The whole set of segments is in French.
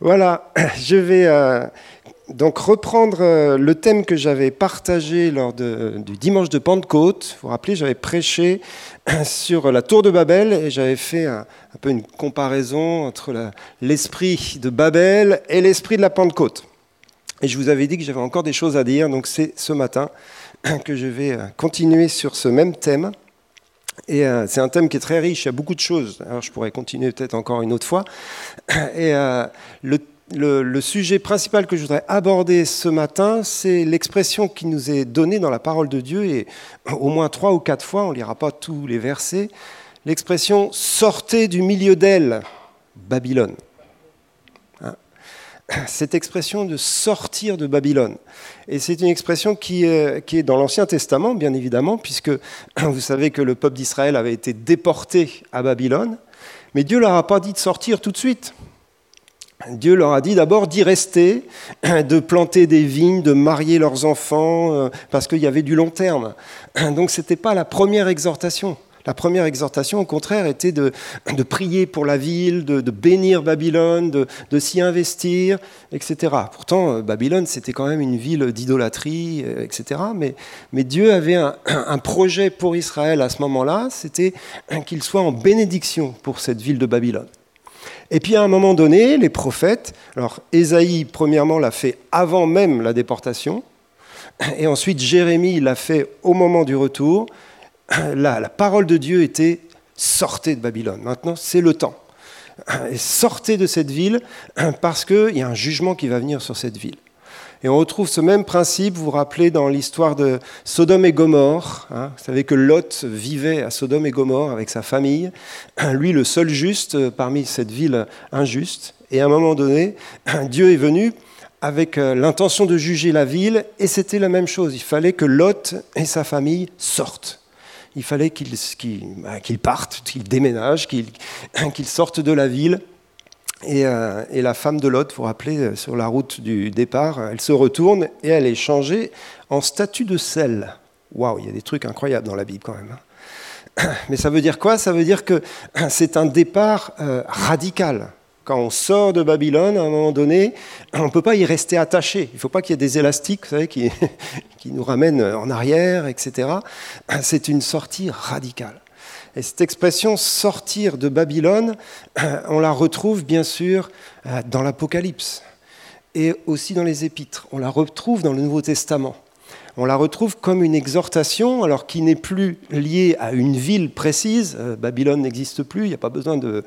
Voilà, je vais euh, donc reprendre euh, le thème que j'avais partagé lors du dimanche de Pentecôte. Vous vous rappelez, j'avais prêché sur la tour de Babel et j'avais fait un, peu une comparaison entre l'esprit de Babel et l'esprit de la Pentecôte. Et je vous avais dit que j'avais encore des choses à dire, donc c'est ce matin que je vais euh, continuer sur ce même thème. Et euh, c'est un thème qui est très riche, il y a beaucoup de choses. Alors je pourrais continuer peut-être encore une autre fois. Et euh, le, sujet principal que je voudrais aborder ce matin, c'est l'expression qui nous est donnée dans la parole de Dieu, et au moins trois ou quatre fois, on ne lira pas tous les versets, l'expression sortez du milieu d'elle, Babylone cette expression de sortir de Babylone. Et c'est une expression qui est, dans l'Ancien Testament, bien évidemment, puisque vous savez que le peuple d'Israël avait été déporté à Babylone, mais Dieu leur a pas dit de sortir tout de suite. Dieu leur a dit d'abord d'y rester, de planter des vignes, de marier leurs enfants, euh, parce qu'il y avait du long terme. Donc ce n'était pas la première exhortation. La première exhortation, au contraire, était de, prier pour la ville, de, bénir Babylone, de, s'y investir, etc. Pourtant, euh, Babylone, c'était quand même une ville d'idolâtrie, euh, etc. Mais, Dieu avait un, projet pour Israël à ce moment-là, c'était qu'il soit en bénédiction pour cette ville de Babylone. Et puis à un moment donné, les prophètes, alors Ésaïe, premièrement, l'a fait avant même la déportation, et ensuite Jérémie l'a fait au moment du retour, la, parole de Dieu était sortez de Babylone. Maintenant, c'est le temps. sortez de cette ville parce qu'il y a un jugement qui va venir sur cette ville. Et on retrouve ce même principe, vous vous rappelez, dans l'histoire de Sodome et Gomorre. Hein. vous savez que Lot vivait à Sodome et Gomorre avec sa famille, lui le seul juste parmi cette ville injuste. Et à un moment donné, Dieu est venu avec euh, l'intention de juger la ville, et c'était la même chose. Il fallait que Lot et sa famille sortent il fallait qu'ils bah, partent, qu'ils déménagent, qu'ils sortent de la ville. Euh, et, la femme de Lot, vous vous rappelez, euh, sur la route du départ, elle se retourne et elle est changée en statue de sel. Waouh, il y a des trucs incroyables dans la Bible quand même. Hein. Mais ça veut dire quoi? Ça veut dire que c'est un départ euh, radical. Quand on sort de Babylone, à un moment donné, on ne peut pas y rester attaché. Il ne faut pas qu'il y ait des élastiques vous savez, qui, nous ramènent en arrière, etc. C'est une sortie radicale. Et cette expression sortir de Babylone, on la retrouve bien sûr dans l'Apocalypse et aussi dans les Épîtres. On la retrouve dans le Nouveau Testament on la retrouve comme une exhortation, alors qui n'est plus liée à une ville précise. Euh, Babylone n'existe plus, il n'y a pas besoin de...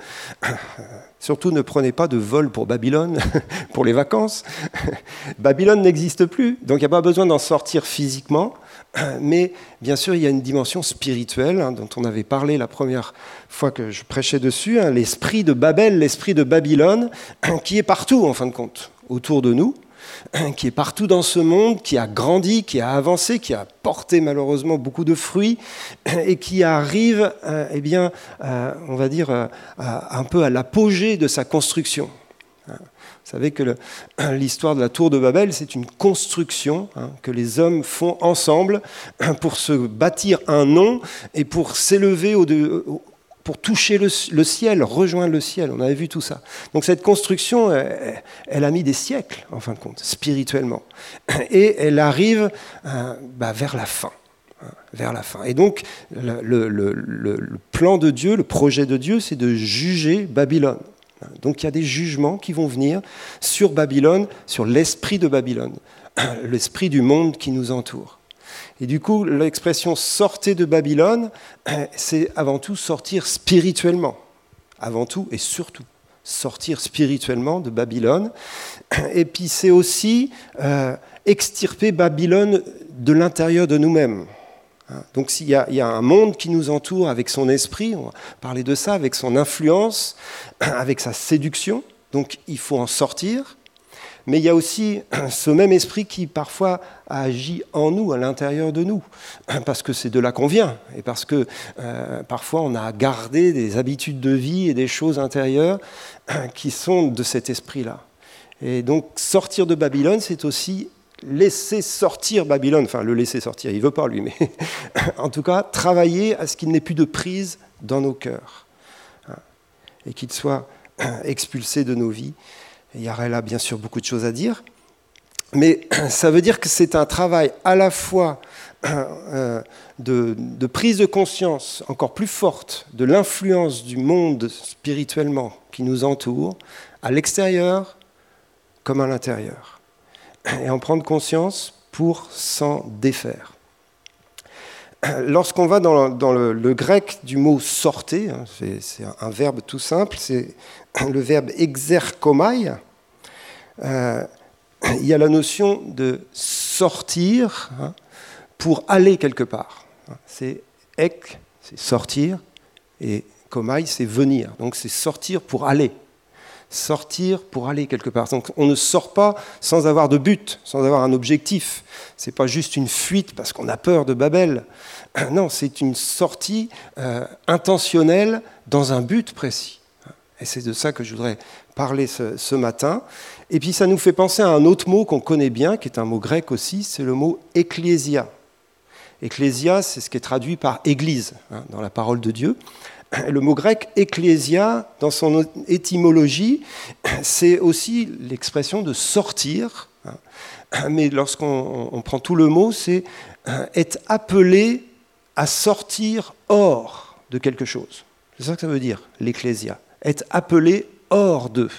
Surtout ne prenez pas de vol pour Babylone, pour les vacances. Babylone n'existe plus, donc il n'y a pas besoin d'en sortir physiquement. Mais bien sûr, il y a une dimension spirituelle hein, dont on avait parlé la première fois que je prêchais dessus, hein, l'esprit de Babel, l'esprit de Babylone, qui est partout en fin de compte, autour de nous qui est partout dans ce monde, qui a grandi, qui a avancé, qui a porté malheureusement beaucoup de fruits et qui arrive, euh, eh bien, euh, on va dire, euh, un peu à l'apogée de sa construction. Vous savez que l'histoire de la tour de Babel, c'est une construction hein, que les hommes font ensemble pour se bâtir un nom et pour s'élever au, pour toucher le, ciel, rejoindre le ciel. On avait vu tout ça. Donc cette construction, elle, a mis des siècles, en fin de compte, spirituellement. Et elle arrive euh, bah, vers la fin. Hein, vers la fin. Et donc, le, plan de Dieu, le projet de Dieu, c'est de juger Babylone. Donc, il y a des jugements qui vont venir sur Babylone, sur l'esprit de Babylone, l'esprit du monde qui nous entoure. Et du coup, l'expression sortez de Babylone, c'est avant tout sortir spirituellement. Avant tout et surtout sortir spirituellement de Babylone. Et puis c'est aussi euh, extirper Babylone de l'intérieur de nous-mêmes. Hein, donc s'il y, y, a un monde qui nous entoure avec son esprit, on va parler de ça, avec son influence, avec sa séduction, donc il faut en sortir mais il y a aussi ce même esprit qui parfois agit en nous, à l'intérieur de nous, parce que c'est de là qu'on vient, et parce que euh, parfois on a gardé des habitudes de vie et des choses intérieures qui sont de cet esprit-là. Et donc sortir de Babylone, c'est aussi laisser sortir Babylone, enfin le laisser sortir, il ne veut pas lui, mais en tout cas travailler à ce qu'il n'ait plus de prise dans nos cœurs, hein, et qu'il soit expulsé de nos vies Il y aurait là bien sûr beaucoup de choses à dire. Mais ça veut dire que c'est un travail à la fois euh, de, prise de conscience encore plus forte de l'influence du monde spirituellement qui nous entoure, à l'extérieur comme à l'intérieur. Et en prendre conscience pour s'en défaire. Lorsqu'on va dans, le, grec du mot sortez, hein, c'est un, verbe tout simple, c'est le verbe exerkomai, euh, il y a la notion de sortir hein, pour aller quelque part. C'est ek, c'est sortir, et komai, c'est venir. Donc c'est sortir pour aller. Sortir pour aller quelque part. Donc on ne sort pas sans avoir de but, sans avoir un objectif. C'est pas juste une fuite parce qu'on a peur de Babel. Non, c'est une sortie euh, intentionnelle dans un but précis. Et c'est de ça que je voudrais parler ce, matin. Et puis ça nous fait penser à un autre mot qu'on connaît bien, qui est un mot grec aussi, c'est le mot ecclésia. Ecclésia, c'est ce qui est traduit par Église hein, dans la parole de Dieu. Le mot grec ecclésia, dans son étymologie, c'est aussi l'expression de sortir. Hein. Mais lorsqu'on prend tout le mot, c'est euh, être appelé à sortir hors de quelque chose. C'est ça que ça veut dire, l'ecclésia. Être appelé hors d'eux.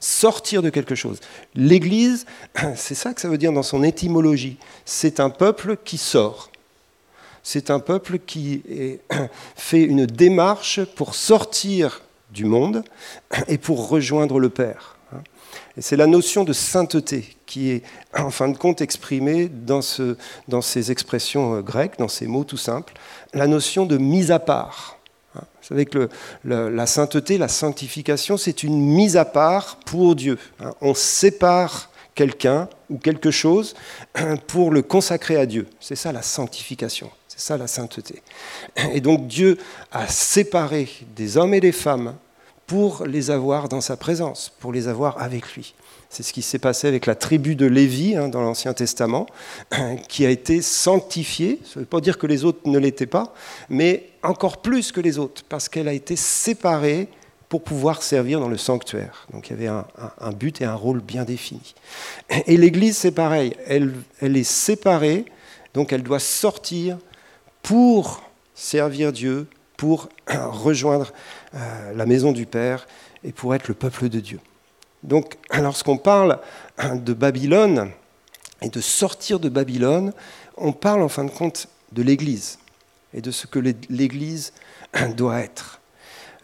Sortir de quelque chose. L'Église, c'est ça que ça veut dire dans son étymologie. C'est un peuple qui sort c'est un peuple qui fait une démarche pour sortir du monde et pour rejoindre le Père. Et c'est la notion de sainteté qui est en fin de compte exprimée dans, ces expressions euh, grecques, dans ces mots tout simples, la notion de mise à part. Vous savez que la sainteté, la sanctification, c'est une mise à part pour Dieu. On sépare quelqu'un ou quelque chose pour le consacrer à Dieu. C'est ça la sanctification. C'est ça la sainteté. Et donc Dieu a séparé des hommes et des femmes pour les avoir dans sa présence, pour les avoir avec lui. C'est ce qui s'est passé avec la tribu de Lévi hein, dans l'Ancien Testament, qui a été sanctifiée. Ça ne veut pas dire que les autres ne l'étaient pas, mais encore plus que les autres, parce qu'elle a été séparée pour pouvoir servir dans le sanctuaire. Donc il y avait un, but et un rôle bien définis. Et l'Église, c'est pareil, elle, elle est séparée, donc elle doit sortir pour servir Dieu, pour rejoindre euh, la maison du Père et pour être le peuple de Dieu. Donc lorsqu'on parle de Babylone et de sortir de Babylone, on parle en fin de compte de l'Église et de ce que l'Église doit être.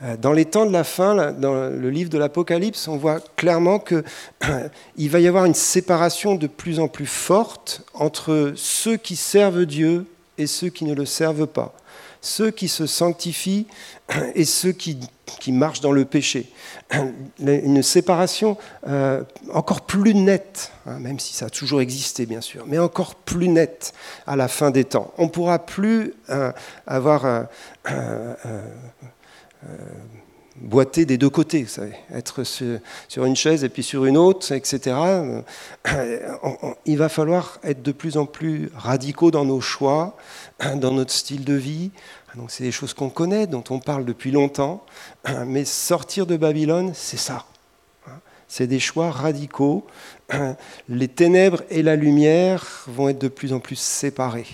Euh, dans les temps de la fin, dans le livre de l'Apocalypse, on voit clairement qu'il va y avoir une séparation de plus en plus forte entre ceux qui servent Dieu et ceux qui ne le servent pas, ceux qui se sanctifient et ceux qui, marchent dans le péché. Une séparation euh, encore plus nette, hein, même si ça a toujours existé bien sûr, mais encore plus nette à la fin des temps. On ne pourra plus euh, avoir euh, boiter des deux côtés, être sur une chaise et puis sur une autre, etc. Il va falloir être de plus en plus radicaux dans nos choix, dans notre style de vie. Donc c'est des choses qu'on connaît, dont on parle depuis longtemps, mais sortir de Babylone, c'est ça. C'est des choix radicaux. Les ténèbres et la lumière vont être de plus en plus séparés.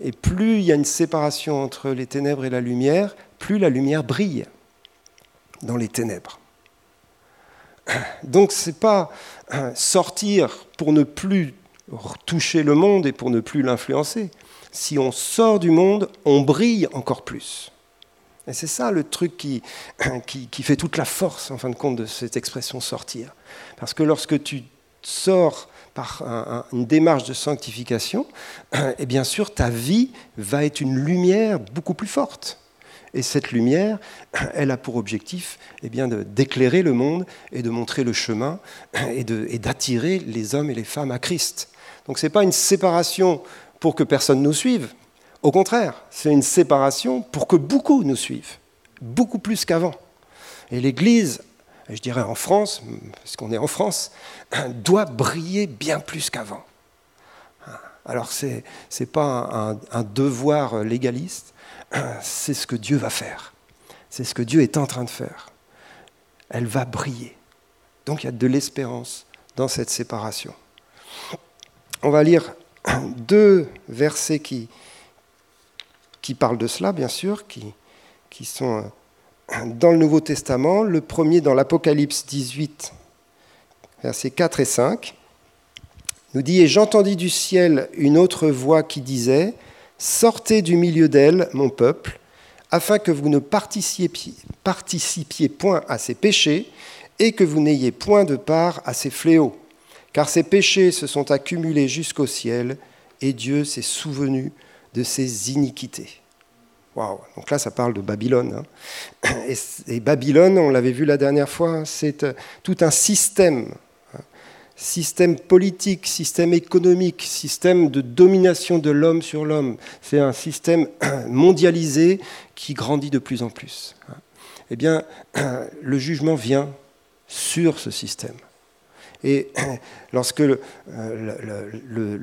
Et plus il y a une séparation entre les ténèbres et la lumière, plus la lumière brille dans les ténèbres. Donc ce n'est pas sortir pour ne plus toucher le monde et pour ne plus l'influencer. Si on sort du monde, on brille encore plus. Et c'est ça le truc qui, qui, fait toute la force, en fin de compte, de cette expression sortir. Parce que lorsque tu sors par une démarche de sanctification, et eh bien sûr, ta vie va être une lumière beaucoup plus forte. Et cette lumière, elle a pour objectif eh bien, d'éclairer le monde et de montrer le chemin et d'attirer les hommes et les femmes à Christ. Donc ce n'est pas une séparation pour que personne nous suive. Au contraire, c'est une séparation pour que beaucoup nous suivent, beaucoup plus qu'avant. Et l'Église, je dirais en France, parce qu'on est en France, doit briller bien plus qu'avant. Alors ce n'est pas un devoir légaliste, c'est ce que Dieu va faire. C'est ce que Dieu est en train de faire. Elle va briller Donc il y a de l'espérance dans cette séparation. On va lire deux versets qui, parlent de cela, bien sûr, qui, sont euh, dans le Nouveau Testament. Le premier dans l'Apocalypse 18, versets 4 et 5, nous dit, Et j'entendis du ciel une autre voix qui disait, Sortez du milieu d'elle, mon peuple, afin que vous ne participiez point à ses péchés et que vous n'ayez point de part à ses fléaux. Car ses péchés se sont accumulés jusqu'au ciel et Dieu s'est souvenu de ses iniquités. Waouh Donc là, ça parle de Babylone. Hein. Et, Babylone, on l'avait vu la dernière fois, hein, c'est euh, tout un système système politique, système économique, système de domination de l'homme sur l'homme. C'est un système mondialisé qui grandit de plus en plus. Eh bien, le jugement vient sur ce système. Et lorsque le,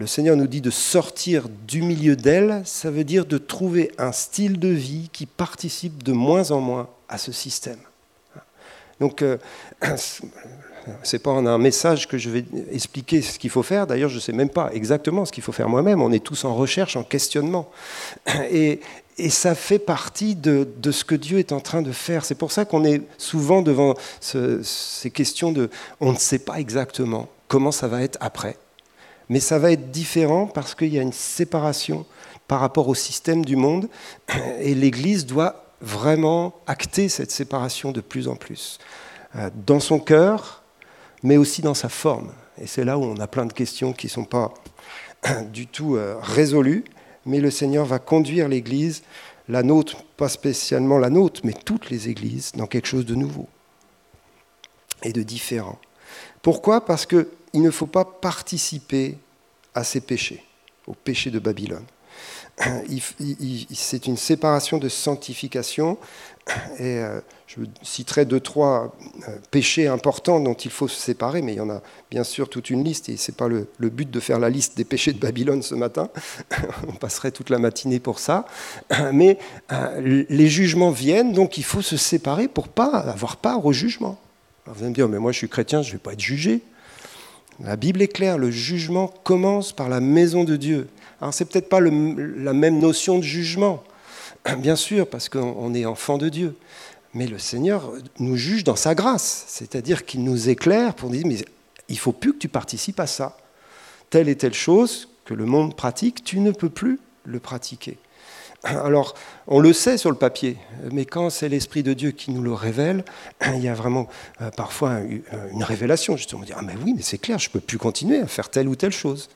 Seigneur nous dit de sortir du milieu d'elle, ça veut dire de trouver un style de vie qui participe de moins en moins à ce système. Donc, euh, c'est pas un message que je vais expliquer ce qu'il faut faire. D'ailleurs, je ne sais même pas exactement ce qu'il faut faire moi-même. On est tous en recherche, en questionnement. Et, ça fait partie de, ce que Dieu est en train de faire. C'est pour ça qu'on est souvent devant ces questions de on ne sait pas exactement comment ça va être après. Mais ça va être différent parce qu'il y a une séparation par rapport au système du monde et l'Église doit vraiment acter cette séparation de plus en plus. Euh, dans son cœur, mais aussi dans sa forme. Et c'est là où on a plein de questions qui ne sont pas du tout euh, résolues, mais le Seigneur va conduire l'Église, la nôtre, pas spécialement la nôtre, mais toutes les églises, dans quelque chose de nouveau et de différent. Pourquoi? Parce qu'il ne faut pas participer à ces péchés, au péché de Babylone. C'est une séparation de sanctification et euh, je citerai deux, trois euh, péchés importants dont il faut se séparer, mais il y en a bien sûr toute une liste, et ce n'est pas le, but de faire la liste des péchés de Babylone ce matin. On passerait toute la matinée pour ça. Mais euh, les jugements viennent, donc il faut se séparer pour pas avoir part au jugement. vous allez me dire, mais moi je suis chrétien, je ne vais pas être jugé. La Bible est claire, le jugement commence par la maison de Dieu. Alors c'est peut-être pas la même notion de jugement, Bien sûr, parce qu'on est enfant de Dieu. Mais le Seigneur nous juge dans sa grâce, c'est-à-dire qu'il nous éclaire pour dire, mais il faut plus que tu participes à ça. Telle et telle chose que le monde pratique, tu ne peux plus le pratiquer. Alors, on le sait sur le papier, mais quand c'est l'Esprit de Dieu qui nous le révèle, il y a vraiment euh, parfois une révélation. Justement, on dit Ah, mais oui, mais c'est clair, je ne peux plus continuer à faire telle ou telle chose.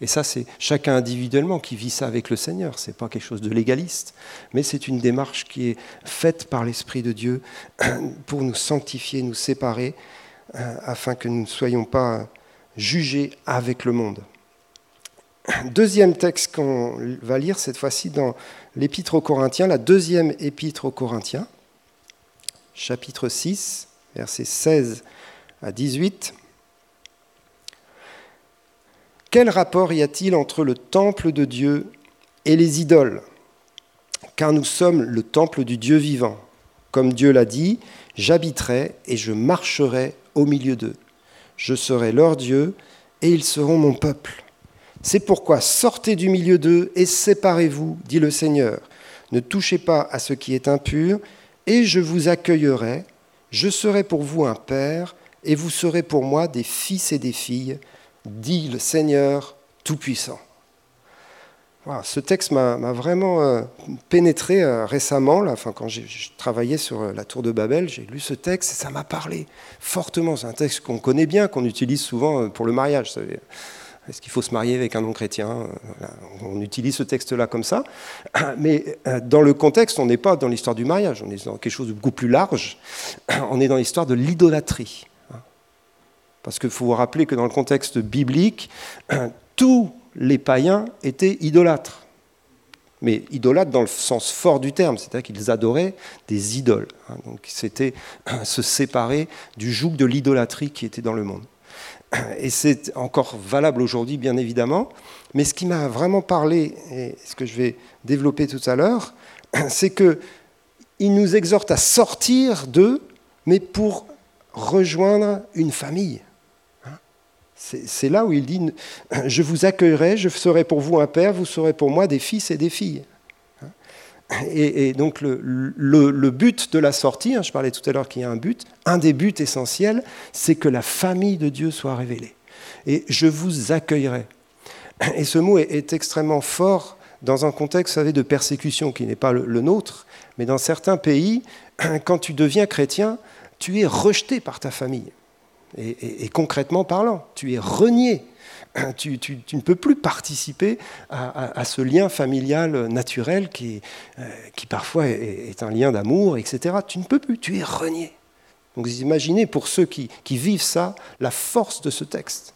Et ça, c'est chacun individuellement qui vit ça avec le Seigneur. Ce n'est pas quelque chose de légaliste, mais c'est une démarche qui est faite par l'Esprit de Dieu pour nous sanctifier, nous séparer, euh, afin que nous ne soyons pas jugés avec le monde. Deuxième texte qu'on va lire cette fois-ci dans l'Épître aux Corinthiens, la deuxième Épître aux Corinthiens, chapitre 6, versets 16 à 18. Quel rapport y a-t-il entre le temple de Dieu et les idoles? Car nous sommes le temple du Dieu vivant. Comme Dieu l'a dit, j'habiterai et je marcherai au milieu d'eux. Je serai leur Dieu et ils seront mon peuple. C'est pourquoi sortez du milieu d'eux et séparez-vous, dit le Seigneur. Ne touchez pas à ce qui est impur, et je vous accueillerai. Je serai pour vous un père, et vous serez pour moi des fils et des filles, dit le Seigneur Tout-Puissant. ce texte m'a vraiment euh, pénétré euh, récemment. Quand j'ai travaillé sur euh, la tour de Babel, j'ai lu ce texte et ça m'a parlé fortement. C'est un texte qu'on connaît bien, qu'on utilise souvent pour le mariage. Est-ce qu'il faut se marier avec un non-chrétien euh, On utilise ce texte-là comme ça. Mais euh, dans le contexte, on n'est pas dans l'histoire du mariage, on est dans quelque chose de beaucoup plus large. On est dans l'histoire de l'idolâtrie. Parce qu'il faut vous rappeler que dans le contexte biblique, tous les païens étaient idolâtres. Mais idolâtres dans le sens fort du terme, c'est-à-dire qu'ils adoraient des idoles. Hein. Donc c'était se séparer du joug de l'idolâtrie qui était dans le monde et c'est encore valable aujourd'hui, bien évidemment. Mais ce qui m'a vraiment parlé, et ce que je vais développer tout à l'heure, c'est qu'il nous exhorte à sortir d'eux, mais pour rejoindre une famille. Hein? C'est là où il dit, je vous accueillerai, je serai pour vous un père, vous serez pour moi des fils et des filles. Et, donc le, but de la sortie, hein, je parlais tout à l'heure qu'il y a un but, un des buts essentiels, c'est que la famille de Dieu soit révélée. Et je vous accueillerai. Et ce mot est, extrêmement fort dans un contexte, vous savez, de persécution qui n'est pas le nôtre, mais dans certains pays, quand tu deviens chrétien, tu es rejeté par ta famille. Et, concrètement parlant, tu es renié. Tu, ne peux plus participer à, ce lien familial naturel qui, euh, parfois est, un lien d'amour, etc. Tu ne peux plus, tu es renié. Donc imaginez pour ceux qui, qui vivent ça, la force de ce texte.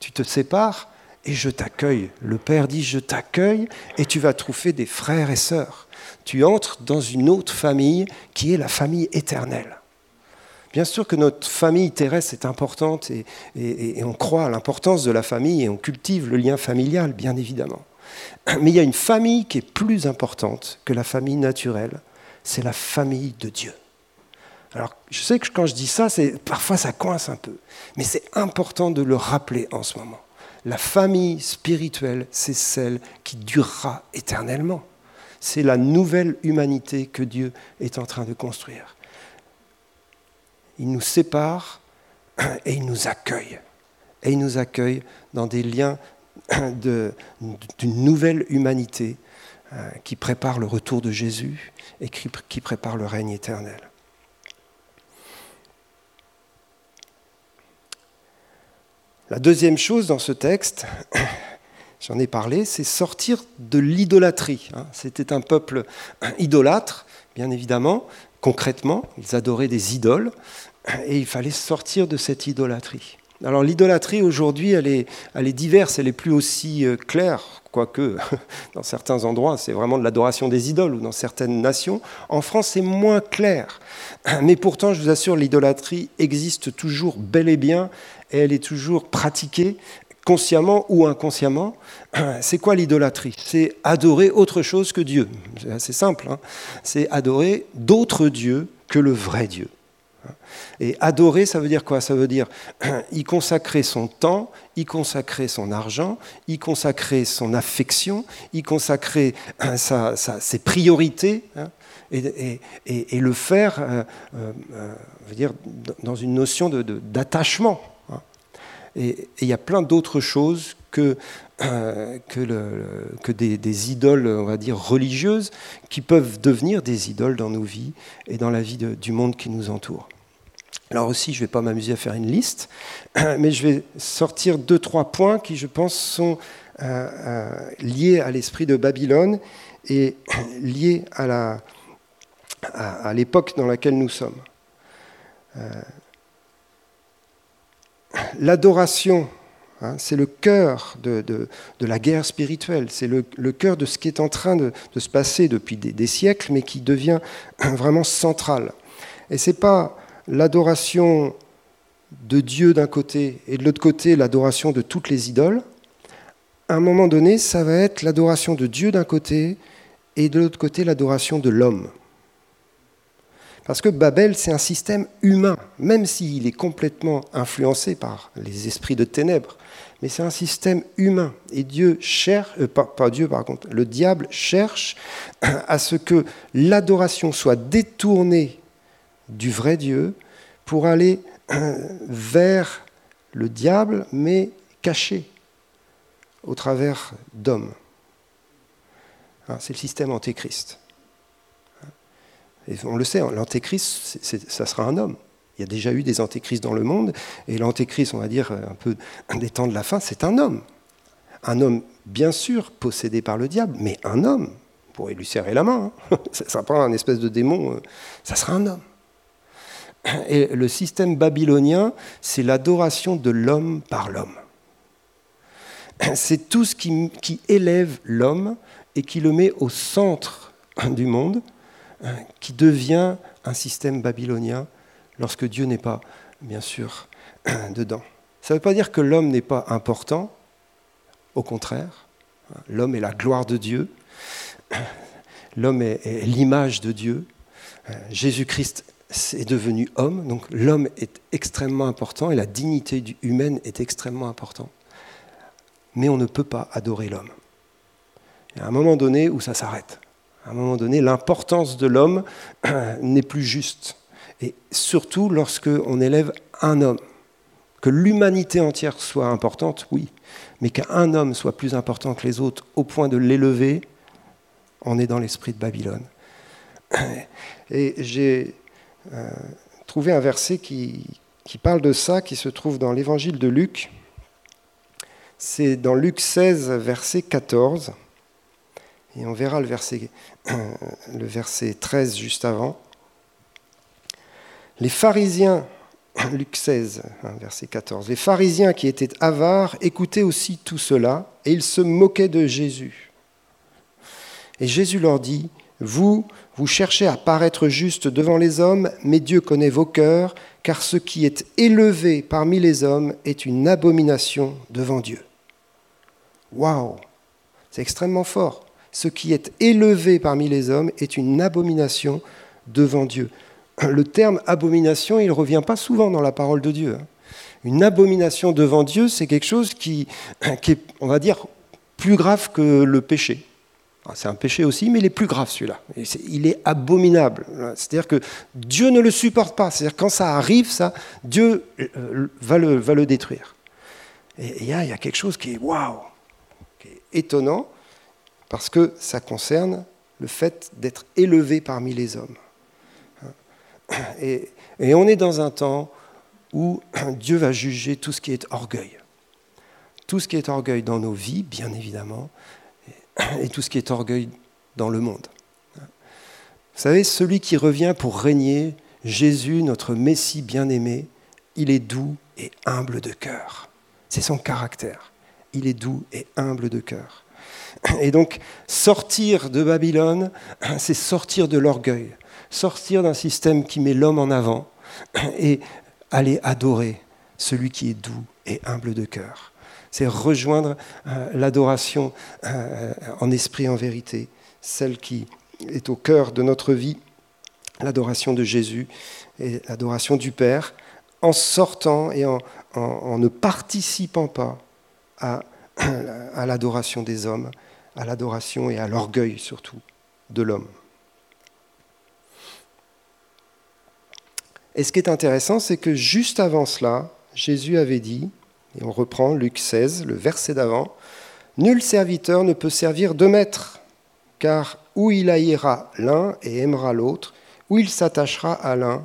Tu te sépares et je t'accueille. Le Père dit je t'accueille et tu vas trouver des frères et sœurs. Tu entres dans une autre famille qui est la famille éternelle. Bien sûr que notre famille terrestre est importante et, on croit à l'importance de la famille et on cultive le lien familial, bien évidemment. Mais il y a une famille qui est plus importante que la famille naturelle, c'est la famille de Dieu. Alors, je sais que quand je dis ça, parfois ça coince un peu, mais c'est important de le rappeler en ce moment. La famille spirituelle, c'est celle qui durera éternellement. C'est la nouvelle humanité que Dieu est en train de construire il nous sépare et il nous accueille. Et il nous accueille dans des liens d'une nouvelle humanité euh, qui prépare le retour de Jésus et qui prépare le règne éternel. La deuxième chose dans ce texte, j'en ai parlé, c'est sortir de l'idolâtrie. Hein. C'était un peuple idolâtre, bien évidemment, concrètement, ils adoraient des idoles, et il fallait sortir de cette idolâtrie. Alors l'idolâtrie aujourd'hui, elle est, elle est diverse, elle est plus aussi euh, claire, quoique dans certains endroits c'est vraiment de l'adoration des idoles ou dans certaines nations. En France c'est moins clair. Mais pourtant, je vous assure, l'idolâtrie existe toujours bel et bien et elle est toujours pratiquée consciemment ou inconsciemment. C'est quoi l'idolâtrie? C'est adorer autre chose que Dieu. C'est assez simple. Hein. c'est adorer d'autres dieux que le vrai Dieu. Et adorer, ça veut dire quoi? Ça veut dire y consacrer son temps, y consacrer son argent, y consacrer son affection, y consacrer ses priorités, hein, et, le faire euh, euh, euh, dire, dans une notion d'attachement. Hein. Et il y a plein d'autres choses que, que, des, idoles, on va dire, religieuses, qui peuvent devenir des idoles dans nos vies et dans la vie du monde qui nous entoure. Alors aussi, je ne vais pas m'amuser à faire une liste, mais je vais sortir deux, trois points qui, je pense, sont euh, euh, liés à l'esprit de Babylone et liés à, l'époque dans laquelle nous sommes. Euh, l'adoration, hein, c'est le cœur de, la guerre spirituelle, c'est le, cœur de ce qui est en train de, se passer depuis des, siècles, mais qui devient vraiment central. Et pas l'adoration de Dieu d'un côté et de l'autre côté l'adoration de toutes les idoles, à un moment donné, ça va être l'adoration de Dieu d'un côté et de l'autre côté l'adoration de l'homme. Parce que Babel, c'est un système humain, même s'il est complètement influencé par les esprits de ténèbres. Mais c'est un système humain. Et Dieu cherche, euh, pas Dieu par contre, le diable cherche à ce que l'adoration soit détournée du vrai Dieu pour aller vers le diable, mais caché au travers d'hommes. Hein, c'est le système antéchrist. On le sait, l'antéchrist, ça sera un homme. Il y a déjà eu des antéchrists dans le monde, et l'antéchrist, on va dire un peu des temps de la fin, c'est un homme. Un homme, bien sûr, possédé par le diable, mais un homme. Vous pourrez lui serrer la main. Hein. Ça ne sera pas un espèce de démon, euh, ça sera un homme. Et le système babylonien, c'est l'adoration de l'homme par l'homme. C'est tout ce qui, élève l'homme et qui le met au centre du monde, qui devient un système babylonien lorsque Dieu n'est pas, bien sûr, dedans. Ça ne veut pas dire que l'homme n'est pas important, au contraire, l'homme est la gloire de Dieu, l'homme est l'image de Dieu, Jésus-Christ est devenu homme, donc l'homme est extrêmement important et la dignité humaine est extrêmement importante. Mais on ne peut pas adorer l'homme. Il y a un moment donné où ça s'arrête. À un moment donné, l'importance de l'homme n'est plus juste. Et surtout lorsque on élève un homme. Que l'humanité entière soit importante, oui, mais qu'un homme soit plus important que les autres au point de l'élever, on est dans l'esprit de Babylone. Et j'ai euh, trouvé un verset qui, qui parle de ça, qui se trouve dans l'évangile de Luc. C'est dans Luc 16, verset 14. Et on verra le verset, le verset 13 juste avant. Les pharisiens, Luc 16, hein, verset 14, les pharisiens qui étaient avares écoutaient aussi tout cela et ils se moquaient de Jésus. Et Jésus leur dit, vous, vous cherchez à paraître juste devant les hommes, mais Dieu connaît vos cœurs, car ce qui est élevé parmi les hommes est une abomination devant Dieu. Waouh C'est extrêmement fort. Ce qui est élevé parmi les hommes est une abomination devant Dieu. Le terme abomination, il ne revient pas souvent dans la parole de Dieu. Hein. Une abomination devant Dieu, c'est quelque chose qui, qui est, on va dire, plus grave que le péché. Ah, c'est un péché aussi, mais il est plus grave celui-là. Il est abominable. C'est-à-dire que Dieu ne le supporte pas. C'est-à-dire quand ça arrive, ça, Dieu euh, va le, va le détruire. Et il y, a, quelque chose qui est waouh, qui est étonnant, parce que ça concerne le fait d'être élevé parmi les hommes. Et, et on est dans un temps où Dieu va juger tout ce qui est orgueil. Tout ce qui est orgueil dans nos vies, bien évidemment, et tout ce qui est orgueil dans le monde. Vous savez, celui qui revient pour régner, Jésus, notre Messie bien-aimé, il est doux et humble de cœur. C'est son caractère. Il est doux et humble de cœur. Et donc, sortir de Babylone, c'est sortir de l'orgueil, sortir d'un système qui met l'homme en avant et aller adorer celui qui est doux et humble de cœur c'est rejoindre euh, l'adoration euh, en esprit en vérité, celle qui est au cœur de notre vie, l'adoration de Jésus et l'adoration du Père, en sortant et en, ne participant pas à l'adoration des hommes, à l'adoration et à l'orgueil surtout de l'homme. Et ce qui est intéressant, c'est que juste avant cela, Jésus avait dit, et on reprend Luc 16, le verset d'avant. Nul serviteur ne peut servir deux maîtres, car ou il haïra l'un et aimera l'autre, ou il s'attachera à l'un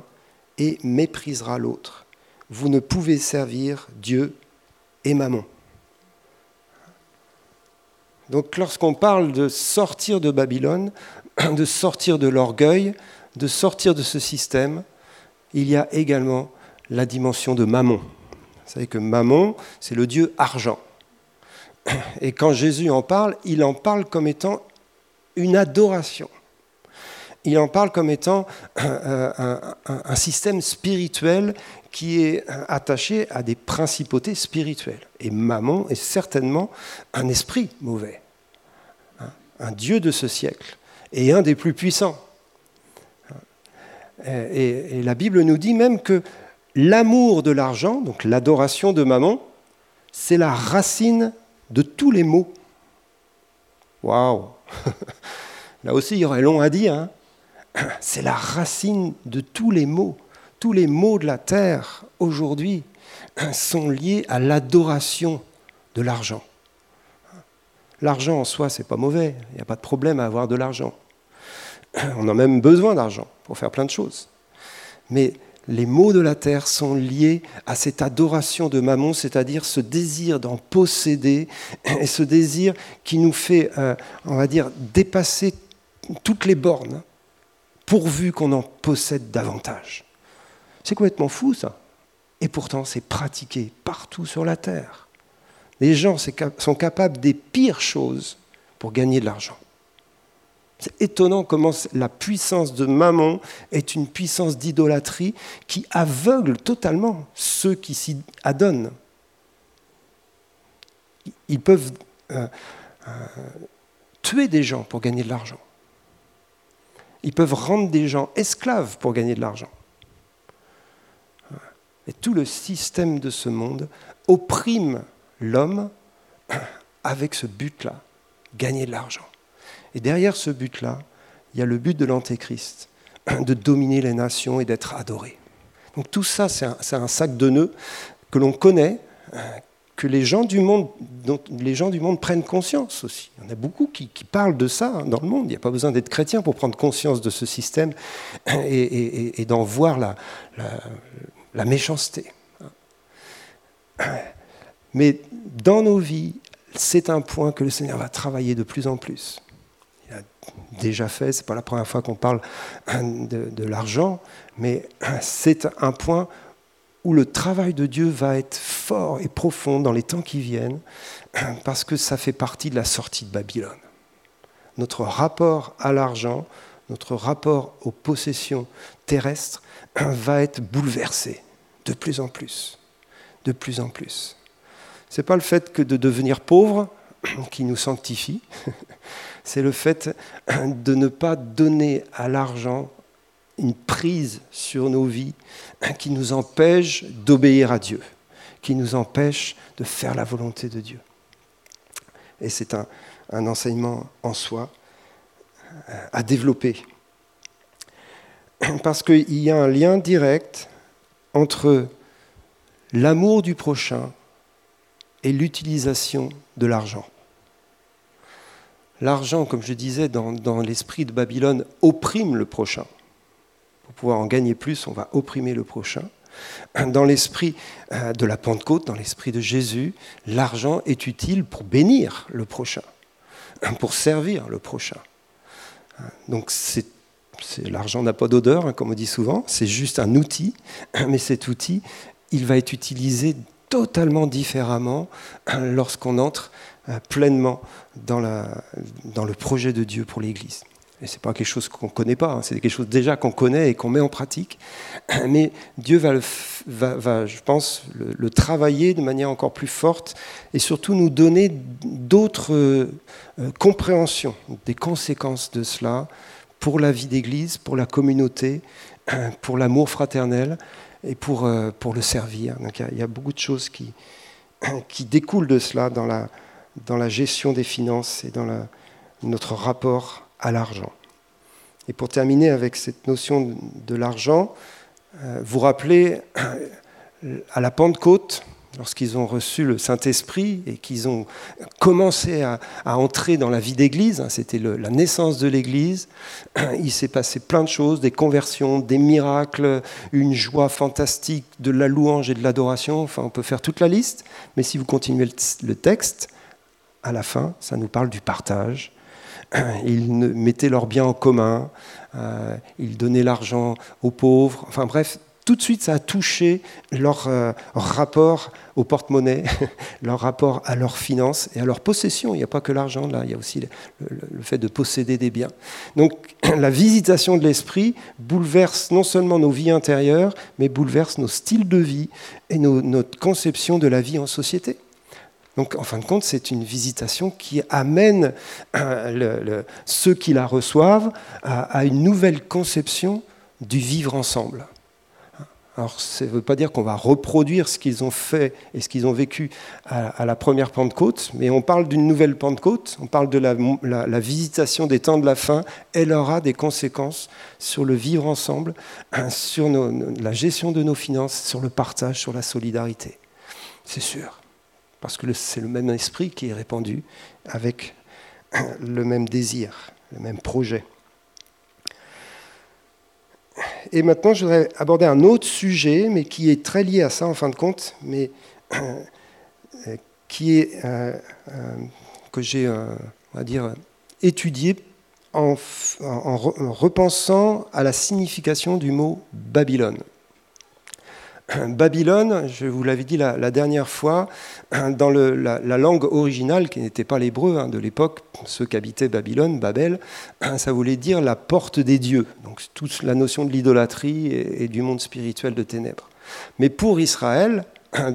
et méprisera l'autre. Vous ne pouvez servir Dieu et Mammon. Donc lorsqu'on parle de sortir de Babylone, de sortir de l'orgueil, de sortir de ce système, il y a également la dimension de Mammon. Vous savez que Mammon, c'est le dieu argent. Et quand Jésus en parle, il en parle comme étant une adoration. Il en parle comme étant un, système spirituel qui est attaché à des principautés spirituelles. Et Mammon est certainement un esprit mauvais, hein, un dieu de ce siècle, et un des plus puissants. et la Bible nous dit même que L'amour de l'argent, donc l'adoration de maman, c'est la racine de tous les maux. Waouh Là aussi, il y aurait long à dire. Hein. c'est la racine de tous les maux. Tous les maux de la terre aujourd'hui sont liés à l'adoration de l'argent. L'argent en soi, c'est pas mauvais. Il n'y a pas de problème à avoir de l'argent. On a même besoin d'argent pour faire plein de choses. Mais les maux de la terre sont liés à cette adoration de Mammon, c'est-à-dire ce désir d'en posséder et ce désir qui nous fait, euh, on va dire, dépasser toutes les bornes pourvu qu'on en possède davantage. C'est complètement fou ça. Et pourtant, c'est pratiqué partout sur la terre. Les gens sont capables des pires choses pour gagner de l'argent. Étonnant comment la puissance de Mammon est une puissance d'idolâtrie qui aveugle totalement ceux qui s'y adonnent. Ils peuvent euh, euh, tuer des gens pour gagner de l'argent. Ils peuvent rendre des gens esclaves pour gagner de l'argent. et tout le système de ce monde opprime l'homme avec ce but-là, gagner de l'argent. Et derrière ce but-là, il y a le but de l'Antéchrist, de dominer les nations et d'être adoré. Donc tout ça, c'est un, sac de nœuds que l'on connaît, que les gens, du monde, les gens du monde prennent conscience aussi. Il y en a beaucoup qui, parlent de ça hein, dans le monde. Il n'y a pas besoin d'être chrétien pour prendre conscience de ce système et, d'en voir la, la méchanceté. Mais dans nos vies, c'est un point que le Seigneur va travailler de plus en plus. Déjà fait, ce n'est pas la première fois qu'on parle de, de l'argent, mais c'est un point où le travail de Dieu va être fort et profond dans les temps qui viennent, parce que ça fait partie de la sortie de Babylone. Notre rapport à l'argent, notre rapport aux possessions terrestres va être bouleversé de plus en plus, de plus en plus. Ce n'est pas le fait que de devenir pauvre qui nous sanctifie, c'est le fait de ne pas donner à l'argent une prise sur nos vies qui nous empêche d'obéir à Dieu, qui nous empêche de faire la volonté de Dieu. Et c'est un, enseignement en soi euh, à développer. Parce qu'il y a un lien direct entre l'amour du prochain et l'utilisation de l'argent. L'argent, comme je disais, dans l'esprit de Babylone, opprime le prochain. Pour pouvoir en gagner plus, on va opprimer le prochain. Dans l'esprit euh, de la Pentecôte, dans l'esprit de Jésus, l'argent est utile pour bénir le prochain, pour servir le prochain. Donc l'argent n'a pas d'odeur, hein, comme on dit souvent, c'est juste un outil, mais cet outil, il va être utilisé totalement différemment lorsqu'on entre pleinement dans, le projet de Dieu pour l'Église. Et ce n'est pas quelque chose qu'on ne connaît pas, hein. c'est quelque chose déjà qu'on connaît et qu'on met en pratique. Mais Dieu va, je pense, le, travailler de manière encore plus forte et surtout nous donner d'autres euh, compréhensions des conséquences de cela pour la vie d'Église, pour la communauté, pour l'amour fraternel et pour, euh, le servir. Donc il y, a beaucoup de choses qui découlent de cela dans la, dans la gestion des finances et dans notre rapport à l'argent. Et pour terminer avec cette notion de l'argent, euh, vous rappelez à la Pentecôte, lorsqu'ils ont reçu le Saint-Esprit et qu'ils ont commencé à, entrer dans la vie d'Église, hein, c'était la naissance de l'Église, il s'est passé plein de choses, des conversions, des miracles, une joie fantastique, de la louange et de l'adoration, enfin on peut faire toute la liste, mais si vous continuez le texte, à la fin, ça nous parle du partage, ils mettaient leurs biens en commun, euh, ils donnaient l'argent aux pauvres, enfin bref, tout de suite ça a touché leur euh, rapport au porte-monnaie, leur rapport à leurs finances et à leurs possessions. Il n'y a pas que l'argent là, il y a aussi le, fait de posséder des biens. Donc la visitation de l'esprit bouleverse non seulement nos vies intérieures, mais bouleverse nos styles de vie et notre conception de la vie en société. Donc, en fin de compte, c'est une visitation qui amène euh, ceux qui la reçoivent à, une nouvelle conception du vivre ensemble. Alors, ça ne veut pas dire qu'on va reproduire ce qu'ils ont fait et ce qu'ils ont vécu à, la première Pentecôte, mais on parle d'une nouvelle Pentecôte, on parle de la, visitation des temps de la fin. Elle aura des conséquences sur le vivre ensemble, sur la gestion de nos finances, sur le partage, sur la solidarité. C'est sûr parce que c'est le même esprit qui est répandu avec le même désir, le même projet. Et maintenant, je voudrais aborder un autre sujet, mais qui est très lié à ça en fin de compte, mais qui est euh, euh, que j'ai, euh, on va dire, étudié en, repensant à la signification du mot Babylone. Babylone, je vous l'avais dit la, dernière fois, dans la, langue originale, qui n'était pas l'hébreu hein, de l'époque, ceux qui habitaient Babylone, Babel, ça voulait dire la porte des dieux, donc toute la notion de l'idolâtrie et, du monde spirituel de ténèbres. Mais pour Israël,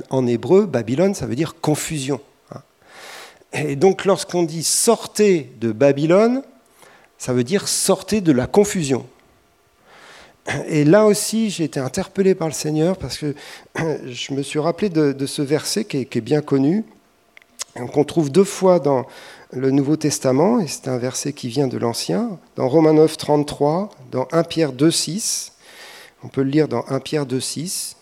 en hébreu, Babylone, ça veut dire confusion. Hein. Et donc lorsqu'on dit sortez de Babylone, ça veut dire sortez de la confusion. Et là aussi, j'ai été interpellé par le Seigneur parce que je me suis rappelé de, ce verset qui est, bien connu, qu'on trouve deux fois dans le Nouveau Testament, et c'est un verset qui vient de l'Ancien, dans Romains 9, 33, dans 1 Pierre 2, 6. On peut le lire dans 1 Pierre 2, 6.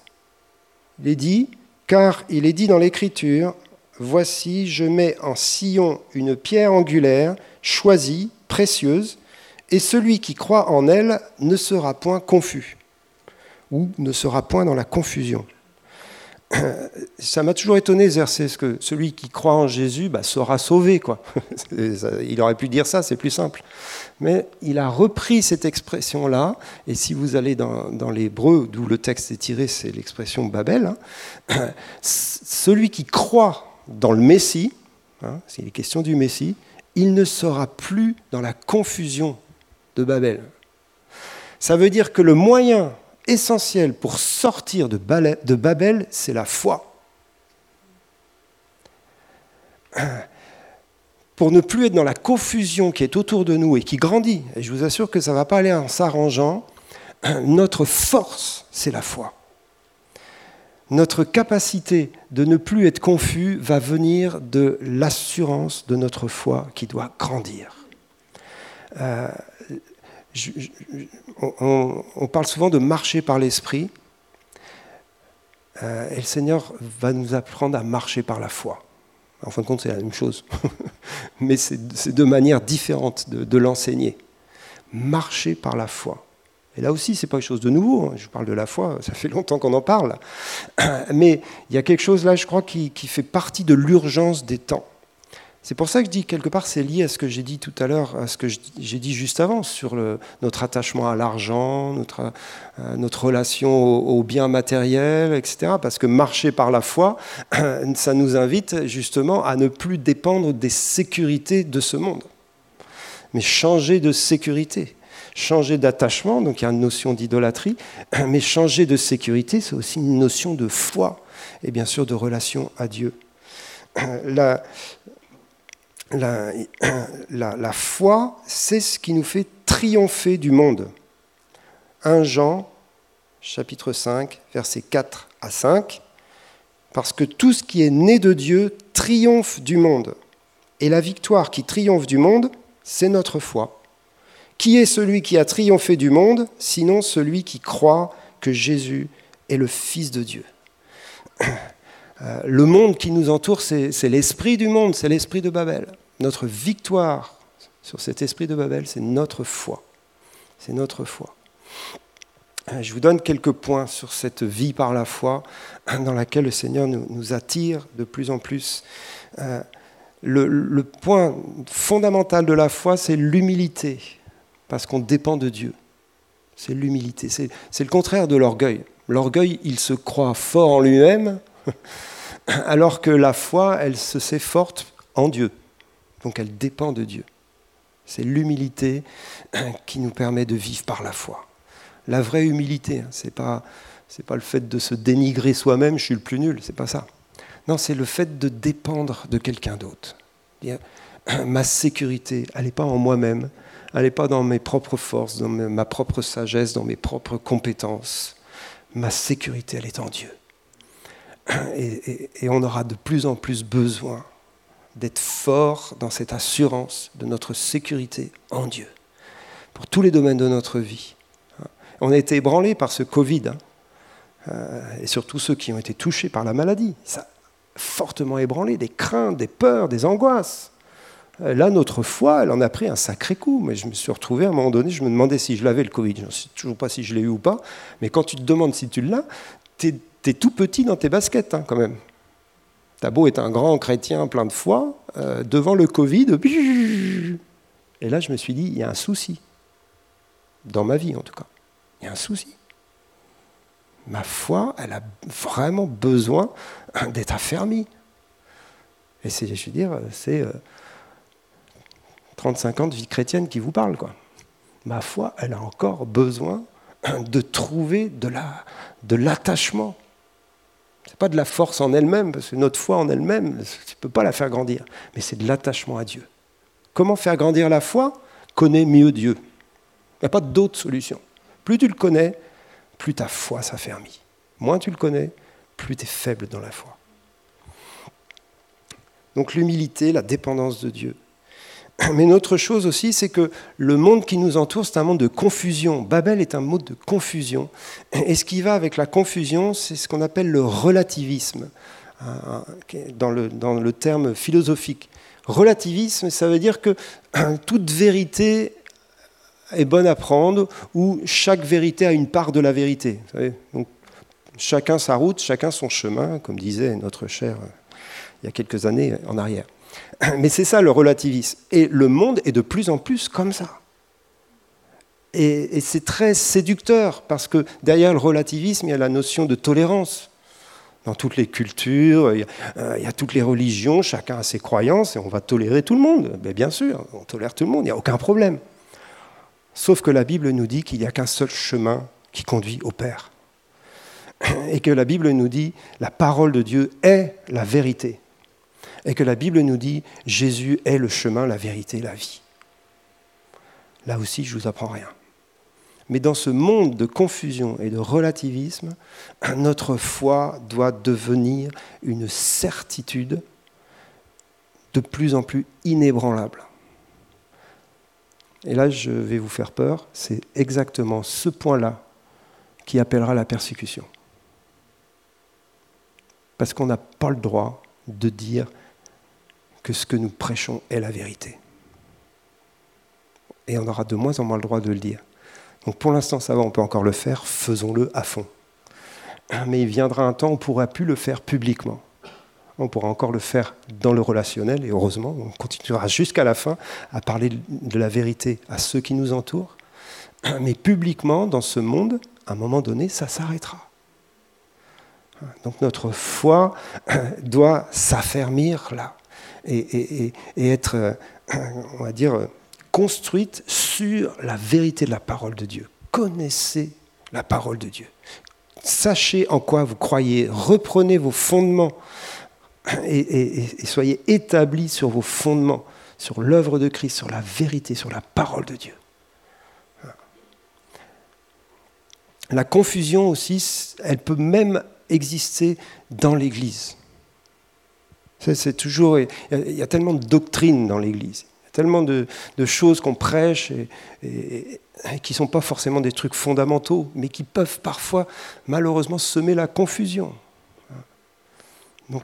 Il est dit, car il est dit dans l'Écriture, Voici, je mets en sillon une pierre angulaire, choisie, précieuse, et celui qui croit en elle ne sera point confus, ou ne sera point dans la confusion. Ça m'a toujours étonné ce que celui qui croit en Jésus bah, sera sauvé. Quoi. Il aurait pu dire ça, c'est plus simple. Mais il a repris cette expression-là, et si vous allez dans, l'hébreu, d'où le texte est tiré, c'est l'expression Babel, hein, celui qui croit dans le Messie, hein, c'est les questions du Messie, il ne sera plus dans la confusion de Babel. Ça veut dire que le moyen essentiel pour sortir de Babel, c'est la foi. Pour ne plus être dans la confusion qui est autour de nous et qui grandit, et je vous assure que ça ne va pas aller en s'arrangeant, notre force, c'est la foi notre capacité de ne plus être confus va venir de l'assurance de notre foi qui doit grandir. Euh, on, parle souvent de marcher par l'esprit, euh, et le Seigneur va nous apprendre à marcher par la foi. En fin de compte, c'est la même chose, mais c'est de manière différente de l'enseigner. Marcher par la foi. Et là aussi, ce n'est pas quelque chose de nouveau. Hein. Je parle de la foi, ça fait longtemps qu'on en parle. Mais il y a quelque chose là, je crois, qui, fait partie de l'urgence des temps. C'est pour ça que je dis quelque part, c'est lié à ce que j'ai dit tout à l'heure, à ce que j'ai dit juste avant sur notre attachement à l'argent, notre, euh, relation aux, biens matériels, etc. Parce que marcher par la foi, ça nous invite justement à ne plus dépendre des sécurités de ce monde, mais changer de sécurité changer d'attachement, donc il y a une notion d'idolâtrie, mais changer de sécurité, c'est aussi une notion de foi et bien sûr de relation à Dieu. La, la, foi, c'est ce qui nous fait triompher du monde. 1 Jean, chapitre 5, versets 4 à 5, parce que tout ce qui est né de Dieu triomphe du monde. Et la victoire qui triomphe du monde, c'est notre foi. Qui est celui qui a triomphé du monde, sinon celui qui croit que Jésus est le Fils de Dieu? euh, Le monde qui nous entoure, c'est l'esprit du monde, c'est l'esprit de Babel. Notre victoire sur cet esprit de Babel, c'est notre foi. C'est notre foi. Euh, je vous donne quelques points sur cette vie par la foi dans laquelle le Seigneur nous, attire de plus en plus. Euh, le, point fondamental de la foi, c'est l'humilité parce qu'on dépend de Dieu. C'est l'humilité. C'est, le contraire de l'orgueil. L'orgueil, il se croit fort en lui-même, alors que la foi, elle se sait forte en Dieu. Donc elle dépend de Dieu. C'est l'humilité qui nous permet de vivre par la foi. La vraie humilité, hein, ce n'est pas, pas le fait de se dénigrer soi-même, je suis le plus nul, c'est pas ça. Non, c'est le fait de dépendre de quelqu'un d'autre. Ma sécurité, elle n'est pas en moi-même, elle n'est pas dans mes propres forces, dans ma propre sagesse, dans mes propres compétences. Ma sécurité, elle est en Dieu. Et, on aura de plus en plus besoin d'être fort dans cette assurance de notre sécurité en Dieu, pour tous les domaines de notre vie. On a été ébranlés par ce Covid, hein. euh, et surtout ceux qui ont été touchés par la maladie. Ça a fortement ébranlé, des craintes, des peurs, des angoisses. Euh, là, notre foi, elle en a pris un sacré coup. Mais je me suis retrouvé à un moment donné, je me demandais si je l'avais le Covid. Je ne sais toujours pas si je l'ai eu ou pas. Mais quand tu te demandes si tu l'as, tu es, tout petit dans tes baskets hein, quand même. T'as beau être un grand chrétien plein de foi, euh, devant le Covid, et là je me suis dit, il y a un souci. Dans ma vie en tout cas. Il y a un souci. Ma foi, elle a vraiment besoin d'être affermie. Et c'est, je veux dire, c'est... Euh, 35 ans de vie chrétienne qui vous parle. Quoi. Ma foi, elle a encore besoin de trouver de, la, de l'attachement. Ce n'est pas de la force en elle-même, parce que notre foi en elle-même, tu ne peux pas la faire grandir, mais c'est de l'attachement à Dieu. Comment faire grandir la foi? Connais mieux Dieu. Il n'y a pas d'autre solution. Plus tu le connais, plus ta foi s'affermit. Moins tu le connais, plus tu es faible dans la foi. Donc l'humilité, la dépendance de Dieu. Mais une autre chose aussi, c'est que le monde qui nous entoure, c'est un monde de confusion. Babel est un monde de confusion. Et ce qui va avec la confusion, c'est ce qu'on appelle le relativisme, hein, dans le, dans le terme philosophique. Relativisme, ça veut dire que toute vérité est bonne à prendre, ou chaque vérité a une part de la vérité. Donc, chacun sa route, chacun son chemin, comme disait notre cher euh, il y a quelques années en arrière. Mais c'est ça le relativisme. Et le monde est de plus en plus comme ça. Et, c'est très séducteur parce que derrière le relativisme, il y a la notion de tolérance. Dans toutes les cultures, il y, a, euh, toutes les religions, chacun a ses croyances et on va tolérer tout le monde. Mais bien sûr, on tolère tout le monde, il n'y a aucun problème. Sauf que la Bible nous dit qu'il n'y a qu'un seul chemin qui conduit au Père. Et que la Bible nous dit la parole de Dieu est la vérité et que la Bible nous dit Jésus est le chemin, la vérité, la vie. Là aussi, je ne vous apprends rien. Mais dans ce monde de confusion et de relativisme, notre foi doit devenir une certitude de plus en plus inébranlable. Et là, je vais vous faire peur, c'est exactement ce point-là qui appellera la persécution. Parce qu'on n'a pas le droit de dire que ce que nous prêchons est la vérité. Et on aura de moins en moins le droit de le dire. Donc pour l'instant, ça va, on peut encore le faire, faisons-le à fond. Mais il viendra un temps où on ne pourra plus le faire publiquement. On pourra encore le faire dans le relationnel, et heureusement, on continuera jusqu'à la fin à parler de la vérité à ceux qui nous entourent. Mais publiquement, dans ce monde, à un moment donné, ça s'arrêtera. Donc notre foi doit s'affermir là et, être, euh, on va dire, construite sur la vérité de la parole de Dieu. Connaissez la parole de Dieu. Sachez en quoi vous croyez. Reprenez vos fondements et, et soyez établis sur vos fondements, sur l'œuvre de Christ, sur la vérité, sur la parole de Dieu. La confusion aussi, elle peut même exister dans l'Église. C'est toujours, il y, a, tellement de doctrines dans l'Église, tellement de, choses qu'on prêche et, qui ne sont pas forcément des trucs fondamentaux, mais qui peuvent parfois malheureusement semer la confusion. Donc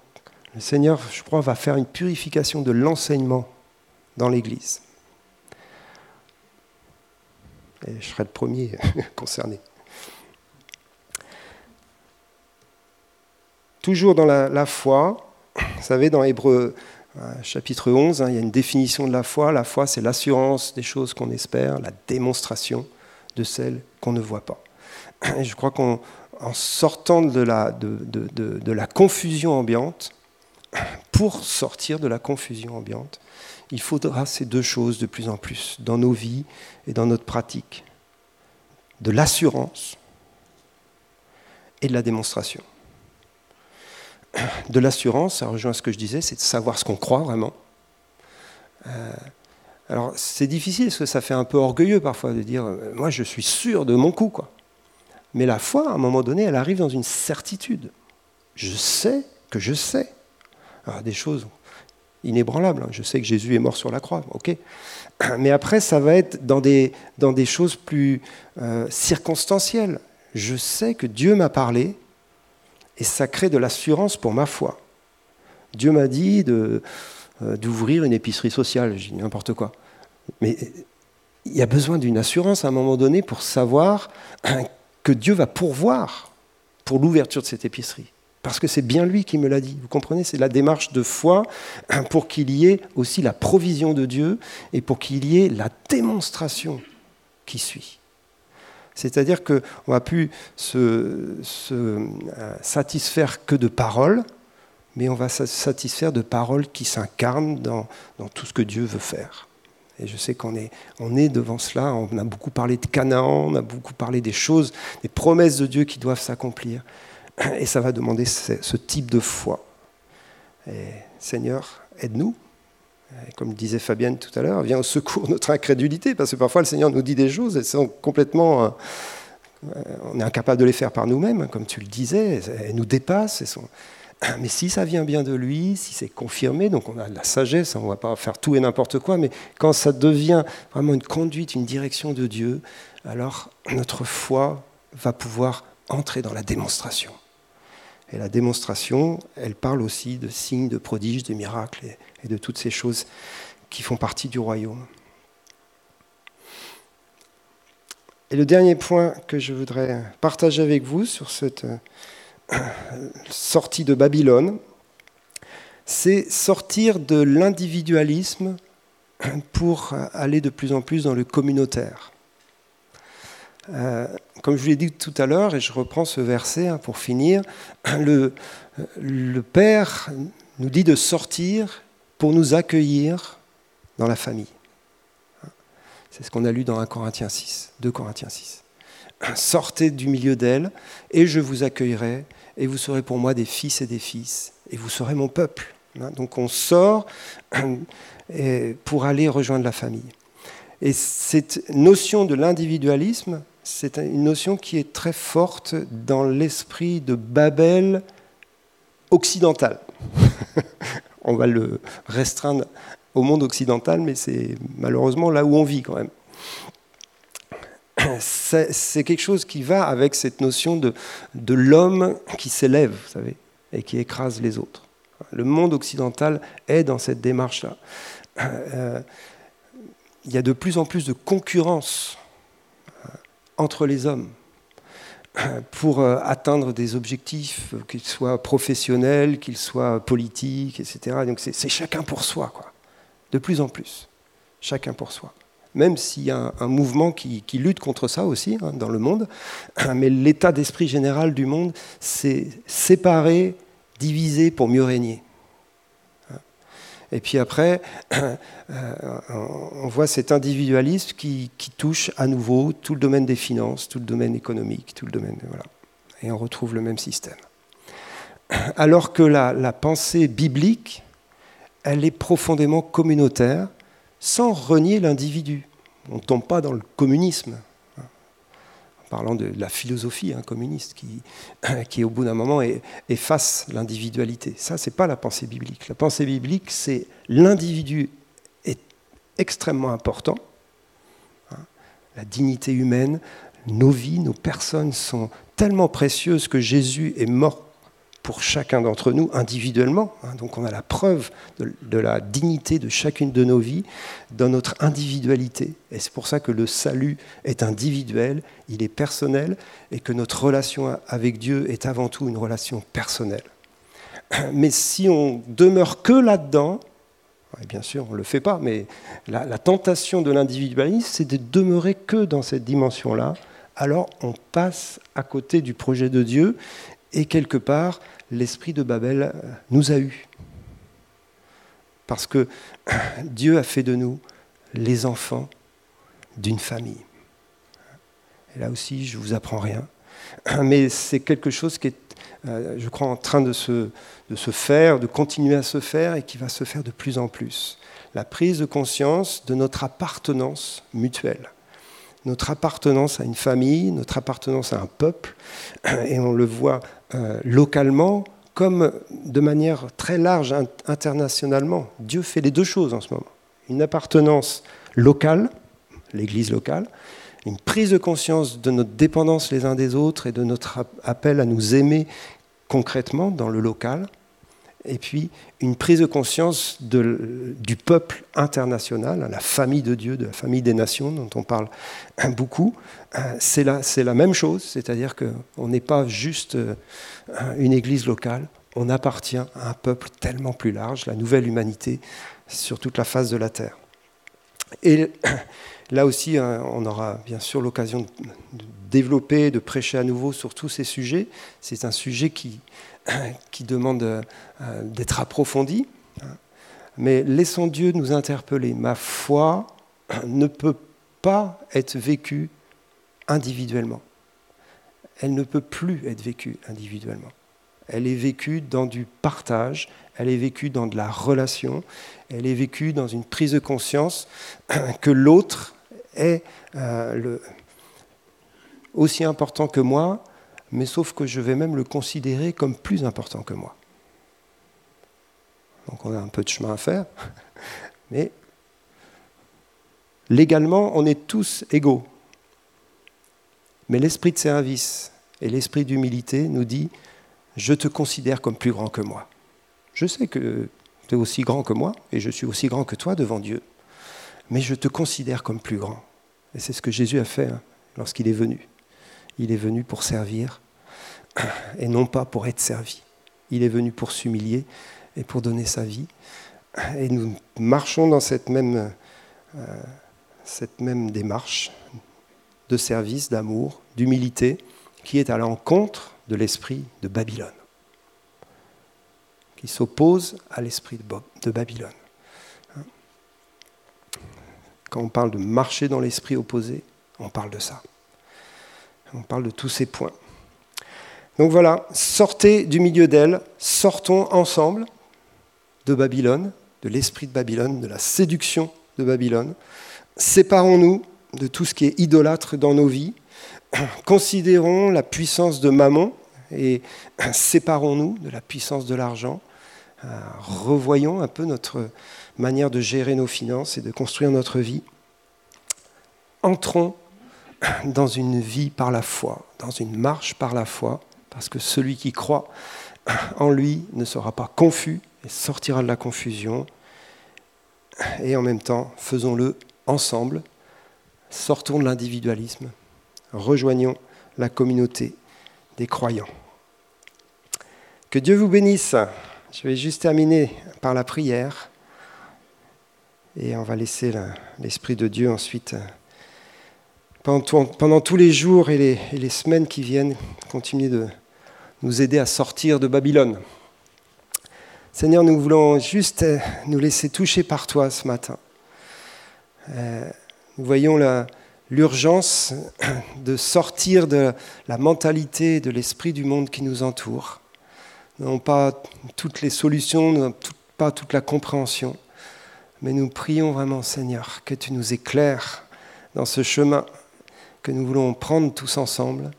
le Seigneur, je crois, va faire une purification de l'enseignement dans l'Église. Et je serai le premier concerné. Toujours dans la foi, vous savez, dans Hébreu euh, chapitre 11, hein, il y a une définition de la foi. La foi, c'est l'assurance des choses qu'on espère, la démonstration de celles qu'on ne voit pas. Et je crois qu'en sortant de la, de, de la confusion ambiante, pour sortir de la confusion ambiante, il faudra ces deux choses de plus en plus dans nos vies et dans notre pratique. De l'assurance et de la démonstration de l'assurance, ça rejoint ce que je disais, c'est de savoir ce qu'on croit vraiment. Euh, alors c'est difficile parce que ça fait un peu orgueilleux parfois de dire euh, moi je suis sûr de mon coup quoi. Mais la foi à un moment donné elle arrive dans une certitude. Je sais que je sais. Alors, des choses inébranlables. Hein. Je sais que Jésus est mort sur la croix, ok. Mais après ça va être dans des, dans des choses plus euh, circonstancielles. Je sais que Dieu m'a parlé et ça crée de l'assurance pour ma foi. Dieu m'a dit euh, d'ouvrir une épicerie sociale, je dis n'importe quoi. Mais il y a besoin d'une assurance à un moment donné pour savoir que Dieu va pourvoir pour l'ouverture de cette épicerie. Parce que c'est bien lui qui me l'a dit. Vous comprenez C'est la démarche de foi pour qu'il y ait aussi la provision de Dieu et pour qu'il y ait la démonstration qui suit. C'est-à-dire qu'on ne va plus se, euh, satisfaire que de paroles, mais on va se satisfaire de paroles qui s'incarnent dans, tout ce que Dieu veut faire. Et je sais qu'on est, devant cela, on a beaucoup parlé de Canaan, on a beaucoup parlé des choses, des promesses de Dieu qui doivent s'accomplir. Et ça va demander ce, ce type de foi. Et Seigneur, aide-nous comme disait Fabienne tout à l'heure, vient au secours notre incrédulité, parce que parfois le Seigneur nous dit des choses, elles sont complètement euh, on est incapable de les faire par nous-mêmes, comme tu le disais, elles nous dépassent. Mais si ça vient bien de lui, si c'est confirmé, donc on a de la sagesse, on ne va pas faire tout et n'importe quoi, mais quand ça devient vraiment une conduite, une direction de Dieu, alors notre foi va pouvoir entrer dans la démonstration. Et la démonstration, elle parle aussi de signes, de prodiges, de miracles et de toutes ces choses qui font partie du royaume. Et le dernier point que je voudrais partager avec vous sur cette euh, sortie de Babylone, c'est sortir de l'individualisme pour aller de plus en plus dans le communautaire. Euh, comme je vous l'ai dit tout à l'heure, et je reprends ce verset hein, pour finir, le Père nous dit de sortir pour nous accueillir dans la famille. C'est ce qu'on a lu dans 1 Corinthiens 6, 2 Corinthiens 6. Sortez du milieu d'elle, et je vous accueillerai, et vous serez pour moi des fils et des fils, et vous serez mon peuple. Hein, donc on sort pour aller rejoindre la famille. Et cette notion de l'individualisme, c'est une notion qui est très forte dans l'esprit de Babel occidental. on va le restreindre au monde occidental, mais c'est malheureusement là où on vit quand même. C'est quelque chose qui va avec cette notion de, l'homme qui s'élève, vous savez, et qui écrase les autres. Le monde occidental est dans cette démarche-là. Euh, il y a de plus en plus de concurrence entre les hommes pour euh, atteindre des objectifs, qu'ils soient professionnels, qu'ils soient politiques, etc. Donc c'est chacun pour soi, quoi. De plus en plus. Chacun pour soi. Même s'il y a un, mouvement qui, lutte contre ça aussi hein, dans le monde, mais l'état d'esprit général du monde, c'est séparer, diviser pour mieux régner. Et puis après, euh, on voit cet individualisme qui, touche à nouveau tout le domaine des finances, tout le domaine économique, tout le domaine. Voilà. Et on retrouve le même système. Alors que la, pensée biblique, elle est profondément communautaire, sans renier l'individu. On ne tombe pas dans le communisme parlant de la philosophie hein, communiste qui, qui, au bout d'un moment, efface l'individualité. Ça, c'est pas la pensée biblique. La pensée biblique, c'est l'individu est extrêmement important. Hein. La dignité humaine, nos vies, nos personnes sont tellement précieuses que Jésus est mort pour chacun d'entre nous individuellement. Hein. Donc on a la preuve de, la dignité de chacune de nos vies dans notre individualité. Et c'est pour ça que le salut est individuel, il est personnel, et que notre relation avec Dieu est avant tout une relation personnelle. Mais si on demeure que là-dedans, bien sûr, on ne le fait pas, mais la tentation de l'individualisme, c'est de demeurer que dans cette dimension-là. Alors on passe à côté du projet de Dieu et quelque part, l'esprit de Babel euh, nous a eus. Parce que Dieu a fait de nous les enfants d'une famille. Et là aussi, je ne vous apprends rien. Mais c'est quelque chose qui est, euh, je crois, en train de se, de se faire, de continuer à se faire et qui va se faire de plus en plus. La prise de conscience de notre appartenance mutuelle notre appartenance à une famille, notre appartenance à un peuple, et on le voit euh, localement comme de manière très large internationalement. Dieu fait les deux choses en ce moment. Une appartenance locale, l'Église locale, une prise de conscience de notre dépendance les uns des autres et de notre appel à nous aimer concrètement dans le local, et puis une prise de conscience du peuple international, la famille de Dieu, de la famille des nations dont on parle beaucoup. Euh, c'est la, même chose, c'est-à-dire qu'on n'est pas juste euh, une église locale, on appartient à un peuple tellement plus large, la nouvelle humanité sur toute la face de la terre. Et là aussi, hein, on aura bien sûr l'occasion de développer, de prêcher à nouveau sur tous ces sujets. C'est un sujet qui, qui demande euh, d'être approfondi. Mais laissons Dieu nous interpeller. Ma foi ne peut pas être vécue individuellement. Elle ne peut plus être vécue individuellement. Elle est vécue dans du partage, elle est vécue dans de la relation, elle est vécue dans une prise de conscience que l'autre est euh, aussi important que moi, mais sauf que je vais même le considérer comme plus important que moi. Donc on a un peu de chemin à faire, mais légalement, on est tous égaux. Mais l'esprit de service et l'esprit d'humilité nous dit, je te considère comme plus grand que moi. Je sais que tu es aussi grand que moi et je suis aussi grand que toi devant Dieu, mais je te considère comme plus grand. Et c'est ce que Jésus a fait hein, lorsqu'il est venu. Il est venu pour servir et non pas pour être servi. Il est venu pour s'humilier et pour donner sa vie. Et nous marchons dans cette même, euh, cette même démarche de service, d'amour, d'humilité, qui est à l'encontre de l'esprit de Babylone, qui s'oppose à l'esprit de Babylone. Quand on parle de marcher dans l'esprit opposé, on parle de ça. On parle de tous ces points. Donc voilà, sortez du milieu d'elle, sortons ensemble de Babylone, de l'esprit de Babylone, de la séduction de Babylone. Séparons-nous de tout ce qui est idolâtre dans nos vies. Considérons la puissance de Mammon et séparons-nous de la puissance de l'argent. Euh, revoyons un peu notre manière de gérer nos finances et de construire notre vie. Entrons dans une vie par la foi, dans une marche par la foi, parce que celui qui croit en lui ne sera pas confus et sortira de la confusion. Et en même temps, faisons-le ensemble, sortons de l'individualisme, rejoignons la communauté des croyants. Que Dieu vous bénisse. Je vais juste terminer par la prière et on va laisser l'Esprit de Dieu ensuite pendant, tous les jours et les, semaines qui viennent, continuer de nous aider à sortir de Babylone. Seigneur, nous voulons juste euh, nous laisser toucher par toi ce matin. Euh, nous voyons l'urgence de sortir de la mentalité, de l'esprit du monde qui nous entoure. Nous n'avons pas toutes les solutions, nous n'avons pas toute la compréhension, mais nous prions vraiment, Seigneur, que tu nous éclaires dans ce chemin que nous voulons prendre tous ensemble.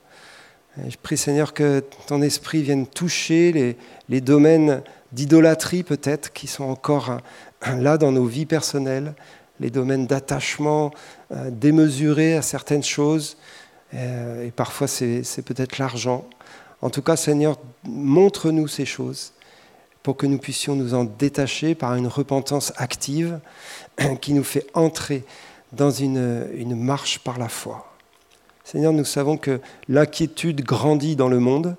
Je prie Seigneur que ton esprit vienne toucher les, domaines d'idolâtrie peut-être qui sont encore là dans nos vies personnelles, les domaines d'attachement euh, démesuré à certaines choses, euh, et parfois c'est peut-être l'argent. En tout cas, Seigneur, montre-nous ces choses pour que nous puissions nous en détacher par une repentance active qui nous fait entrer dans une marche par la foi. Seigneur, nous savons que l'inquiétude grandit dans le monde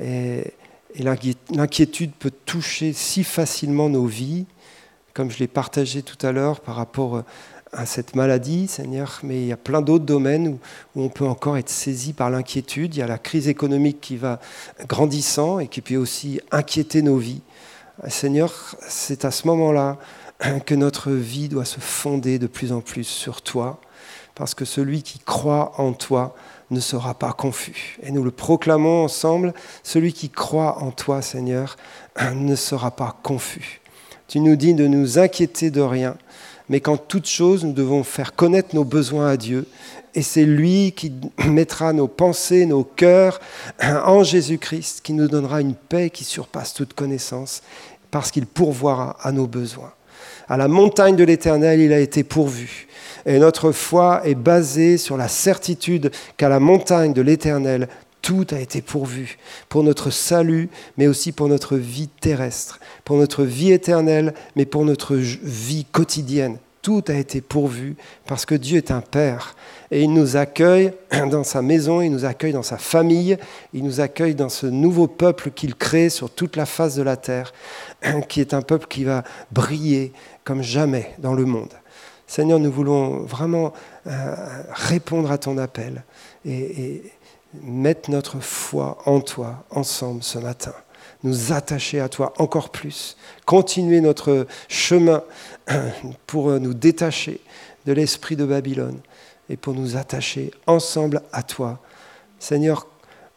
et, l'inquiétude peut toucher si facilement nos vies, comme je l'ai partagé tout à l'heure par rapport à cette maladie, Seigneur, mais il y a plein d'autres domaines où, on peut encore être saisi par l'inquiétude. Il y a la crise économique qui va grandissant et qui peut aussi inquiéter nos vies. Seigneur, c'est à ce moment-là que notre vie doit se fonder de plus en plus sur toi parce que celui qui croit en toi ne sera pas confus. Et nous le proclamons ensemble, celui qui croit en toi, Seigneur, ne sera pas confus. Tu nous dis de nous inquiéter de rien, mais qu'en toute chose, nous devons faire connaître nos besoins à Dieu. Et c'est lui qui mettra nos pensées, nos cœurs en Jésus-Christ, qui nous donnera une paix qui surpasse toute connaissance, parce qu'il pourvoira à nos besoins. À la montagne de l'Éternel, il a été pourvu. Et notre foi est basée sur la certitude qu'à la montagne de l'Éternel, tout a été pourvu pour notre salut, mais aussi pour notre vie terrestre, pour notre vie éternelle, mais pour notre vie quotidienne. Tout a été pourvu parce que Dieu est un Père et il nous accueille dans sa maison, il nous accueille dans sa famille, il nous accueille dans ce nouveau peuple qu'il crée sur toute la face de la terre, qui est un peuple qui va briller comme jamais dans le monde. Seigneur, nous voulons vraiment euh, répondre à ton appel et, mettre notre foi en toi ensemble ce matin. Nous attacher à toi encore plus. Continuer notre chemin pour nous détacher de l'esprit de Babylone et pour nous attacher ensemble à toi. Seigneur,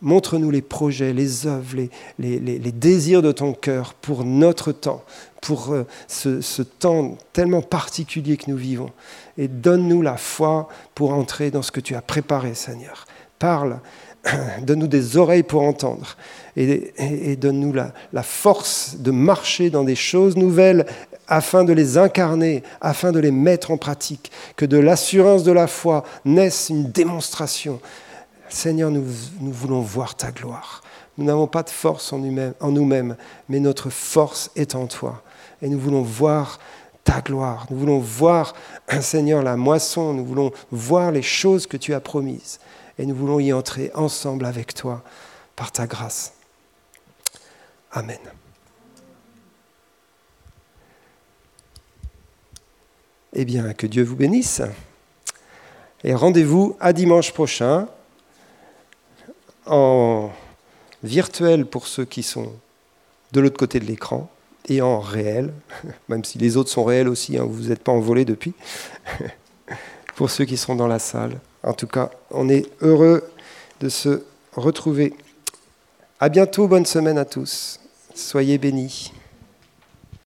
montre-nous les projets, les œuvres, les, les, désirs de ton cœur pour notre temps, pour euh, ce, temps tellement particulier que nous vivons. Et donne-nous la foi pour entrer dans ce que tu as préparé, Seigneur. Parle, donne-nous des oreilles pour entendre et, donne-nous la, force de marcher dans des choses nouvelles afin de les incarner, afin de les mettre en pratique, que de l'assurance de la foi naisse une démonstration. Seigneur, nous voulons voir ta gloire. Nous n'avons pas de force en nous-mêmes, mais notre force est en toi. Et nous voulons voir ta gloire. Nous voulons voir, Seigneur, la moisson. Nous voulons voir les choses que tu as promises. Et nous voulons y entrer ensemble avec toi par ta grâce. Amen. Eh bien, que Dieu vous bénisse. Et rendez-vous à dimanche prochain en virtuel pour ceux qui sont de l'autre côté de l'écran et en réel, même si les autres sont réels aussi, hein, vous n'êtes pas envolés depuis, pour ceux qui sont dans la salle. En tout cas, on est heureux de se retrouver. À bientôt, bonne semaine à tous. Soyez bénis.